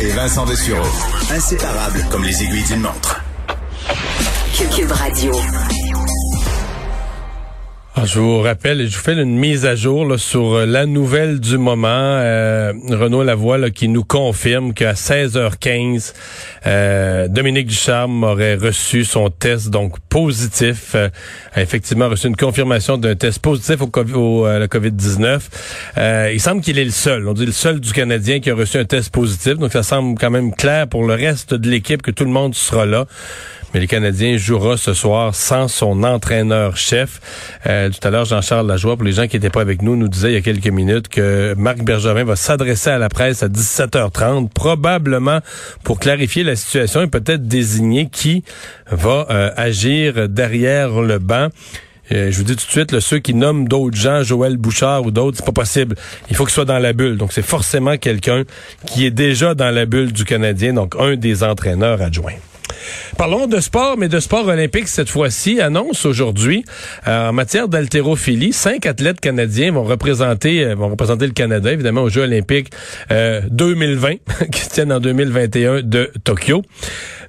Et Vincent Dessureau. Inséparables comme les aiguilles d'une montre. Cube Radio. Ah, je vous rappelle, je vous fais une mise à jour là, sur euh, la nouvelle du moment. Euh, Renaud Lavoie là, qui nous confirme qu'à 16h15, euh, Dominique Ducharme aurait reçu son test donc positif, euh, a effectivement reçu une confirmation d'un test positif au, COVID, au la COVID-19. il semble qu'il est le seul, on dit le seul du Canadien qui a reçu un test positif, donc ça semble quand même clair pour le reste de l'équipe que tout le monde sera là. Mais les Canadiens jouera ce soir sans son entraîneur-chef. Euh, tout à l'heure, Jean-Charles Lajoie, pour les gens qui n'étaient pas avec nous, nous disait il y a quelques minutes que Marc Bergevin va s'adresser à la presse à 17h30, probablement pour clarifier la situation et peut-être désigner qui va euh, agir derrière le banc. Euh, je vous dis tout de suite, ceux qui nomment d'autres gens, Joël Bouchard ou d'autres, c'est pas possible. Il faut qu'il soit dans la bulle. Donc, c'est forcément quelqu'un qui est déjà dans la bulle du Canadien, donc un des entraîneurs adjoints. Parlons de sport, mais de sport olympique cette fois-ci. Annonce aujourd'hui euh, en matière d'haltérophilie, cinq athlètes canadiens vont représenter euh, vont représenter le Canada évidemment aux Jeux olympiques 2020 euh, qui se tiennent en 2021 de Tokyo.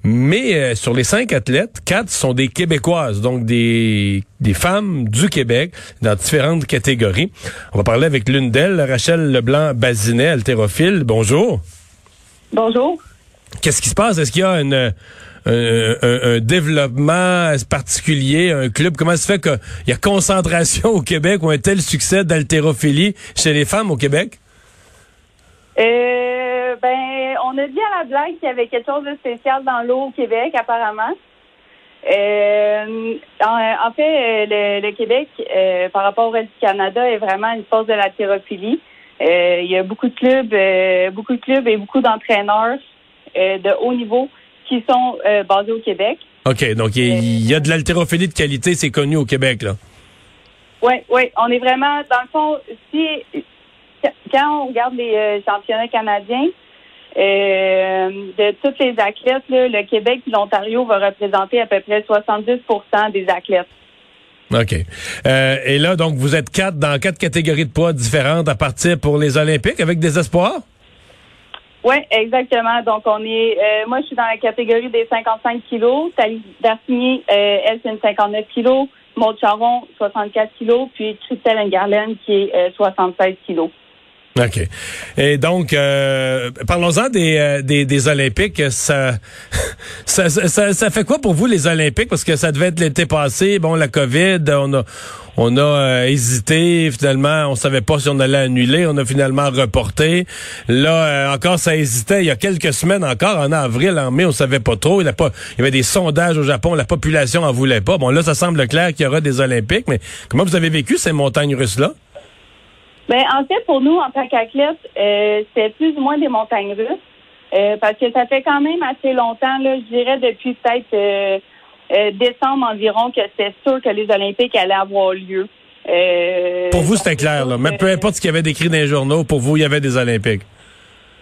Mais sur les cinq athlètes, quatre sont des Québécoises, donc des, des femmes du Québec dans différentes catégories. On va parler avec l'une d'elles, Rachel Leblanc-Bazinet, haltérophile. Bonjour. Bonjour. Qu'est-ce qui se passe? Est-ce qu'il y a une un, développement particulier, un club? Comment se fait qu'il y a concentration au Québec ou un tel succès d'haltérophilie chez les femmes au Québec? Euh, ben, on a dit à la blague qu'il y avait quelque chose de spécial dans l'eau au Québec, apparemment. Euh, en, fait, le, Québec, euh, par rapport au reste du Canada, est vraiment une force de l'haltérophilie. il y a beaucoup de clubs, beaucoup de clubs et beaucoup d'entraîneurs de haut niveau qui sont euh, basés au Québec. OK, donc il y, a de l'haltérophilie de qualité, c'est connu au Québec, là. Oui, oui, on est vraiment, dans le fond, si quand on regarde les euh, championnats canadiens, euh, de tous les athlètes, le Québec et l'Ontario vont représenter à peu près 70% des athlètes. OK. et là, donc, vous êtes quatre dans quatre catégories de poids différentes à partir pour les Olympiques avec des espoirs? Oui, exactement. Donc, on est, euh, moi, je suis dans la catégorie des 55 kilos. Thalie Darsigny, euh, elle, c'est une 59 kilos. Maud Charon, 64 kilos. Puis Christelle Engarlen, qui est euh, 76 kilos. OK. Et donc, euh, parlons-en des, euh, des, des, Olympiques. Ça ça, ça, ça, fait quoi pour vous, les Olympiques? Parce que ça devait être l'été passé. Bon, la COVID, on a, on a euh, hésité. Finalement, on savait pas si on allait annuler. On a finalement reporté. Là, encore, ça hésitait. Il y a quelques semaines encore, en avril, en mai, on savait pas trop. Il y, a pas, il y avait des sondages au Japon. La population en voulait pas. Bon, là, ça semble clair qu'il y aura des Olympiques. Mais comment vous avez vécu ces montagnes russes-là? Ben, en fait, pour nous, en tant qu'athlète, euh, c'est plus ou moins des montagnes russes. Euh, parce que ça fait quand même assez longtemps, là, je dirais depuis peut-être euh, euh, décembre environ, que c'est sûr que les Olympiques allaient avoir lieu. pour vous, c'était clair, là. Mais peu importe ce qu'il y avait décrit dans les journaux, pour vous, il y avait des Olympiques.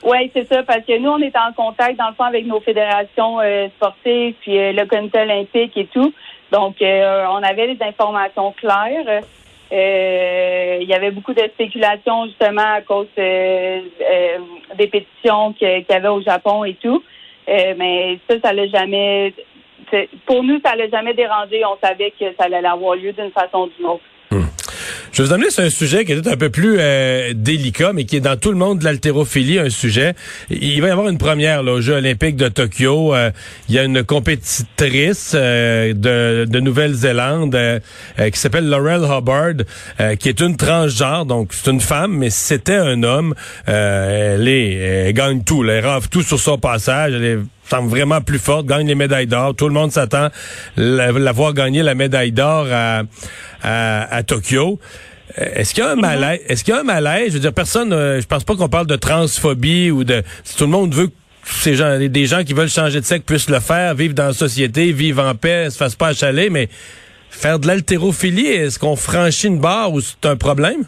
Oui, c'est ça, parce que nous, on est en contact, dans le fond, avec nos fédérations sportives, puis le comité olympique et tout. Donc, on avait des informations claires. Euh, il y avait beaucoup de spéculation justement à cause euh, euh, des pétitions qu'il y avait au Japon et tout. mais ça, ça l'a jamais. Pour nous, ça l'a jamais dérangé. On savait que ça allait avoir lieu d'une façon ou d'une autre. Je vais vous amener sur un sujet qui est un peu plus euh, délicat, mais qui est dans tout le monde de l'haltérophilie, un sujet. Il va y avoir une première là, aux Jeux olympiques de Tokyo. Euh, il y a une compétitrice euh, de, de Nouvelle-Zélande qui s'appelle Laurel Hubbard, qui est une transgenre, donc c'est une femme, mais c'était un homme. elle, est, elle gagne tout, là, elle rave tout sur son passage. Elle est semble vraiment plus forte, gagne les médailles d'or. Tout le monde s'attend la, la voir gagner la médaille d'or à, à, Tokyo. Est-ce qu'il y a un malaise? Est-ce qu'il y a un malaise? Je veux dire, personne, je pense pas qu'on parle de transphobie ou de, si tout le monde veut que ces gens, des gens qui veulent changer de sexe puissent le faire, vivre dans la société, vivre en paix, se fassent pas achaler, mais faire de l'haltérophilie, est-ce qu'on franchit une barre ou c'est un problème?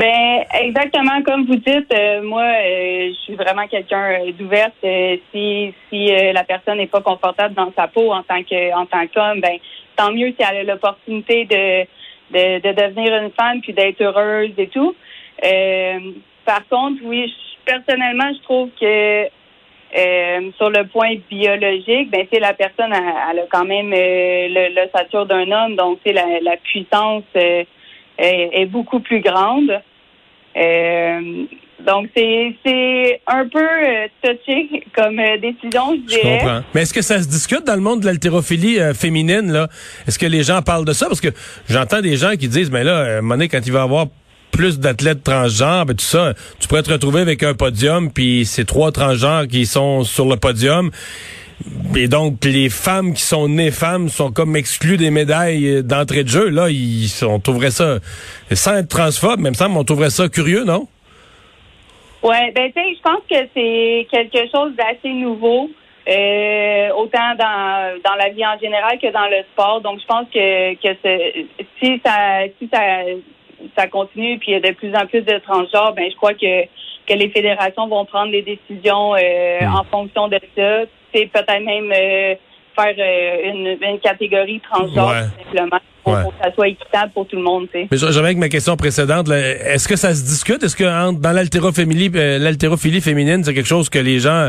Ben exactement comme vous dites, euh, moi euh, je suis vraiment quelqu'un euh, d'ouverte. si si la personne n'est pas confortable dans sa peau en tant que en tant qu'homme, ben tant mieux si elle a l'opportunité de, de, de devenir une femme puis d'être heureuse et tout. par contre, oui, personnellement, je trouve que sur le point biologique, ben c'est la personne elle, a quand même le, d'un homme, donc c'est la, la puissance est, beaucoup plus grande. Euh, donc, c'est un peu euh, touché comme euh, décision, je dirais. Je comprends. Mais est-ce que ça se discute dans le monde de l'haltérophilie féminine, là? Est-ce que les gens parlent de ça? Parce que j'entends des gens qui disent, mais là, un quand il va y avoir plus d'athlètes transgenres, ben, tout ça, tu pourrais te retrouver avec un podium, puis c'est trois transgenres qui sont sur le podium. Et donc, les femmes qui sont nées femmes sont comme exclues des médailles d'entrée de jeu. Là, ils, on trouverait ça, sans être transphobe, même ça, on trouverait ça curieux, non? Ouais, ben tu sais, je pense que c'est quelque chose d'assez nouveau, euh, autant dans, la vie en général que dans le sport. Donc, je pense que, que si ça si ça ça continue puis il y a de plus en plus de transgenres, ben je crois que que les fédérations vont prendre des décisions euh, hmm. en fonction de ça c'est peut-être même euh, faire euh, une, catégorie transgenre simplement pour, que ça soit équitable pour tout le monde. Mais j'avais avec ma question précédente, est-ce que ça se discute? Est-ce que dans l'haltérophilie, euh, l'haltérophilie féminine, c'est quelque chose que les gens,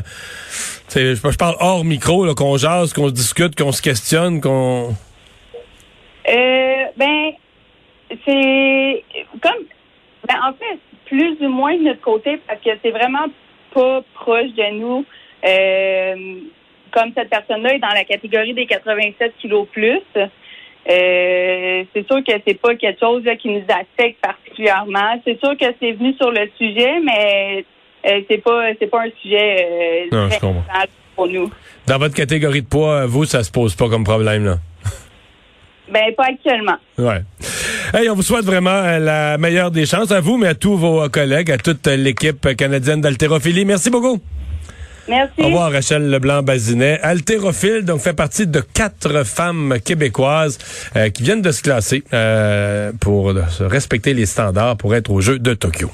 je, je parle hors micro, qu'on jase, qu'on se discute, qu'on se questionne, qu'on... ben, c'est comme, ben, en fait, plus ou moins de notre côté, parce que c'est vraiment pas proche de nous. Euh, comme cette personne-là est dans la catégorie des 87 kilos plus, euh, c'est sûr que c'est pas quelque chose qui nous affecte particulièrement. C'est sûr que c'est venu sur le sujet, mais euh, c'est pas c'est pas un sujet euh, pour nous. Dans votre catégorie de poids, vous, ça se pose pas comme problème là? Ben pas actuellement. Ouais. Hey, on vous souhaite vraiment la meilleure des chances à vous, mais à tous vos collègues, à toute l'équipe canadienne d'haltérophilie. Merci beaucoup. Merci. Au revoir, Rachel Leblanc-Bazinet. Altérophile, donc, fait partie de quatre femmes québécoises euh, qui viennent de se classer euh, pour respecter les standards pour être aux Jeux de Tokyo.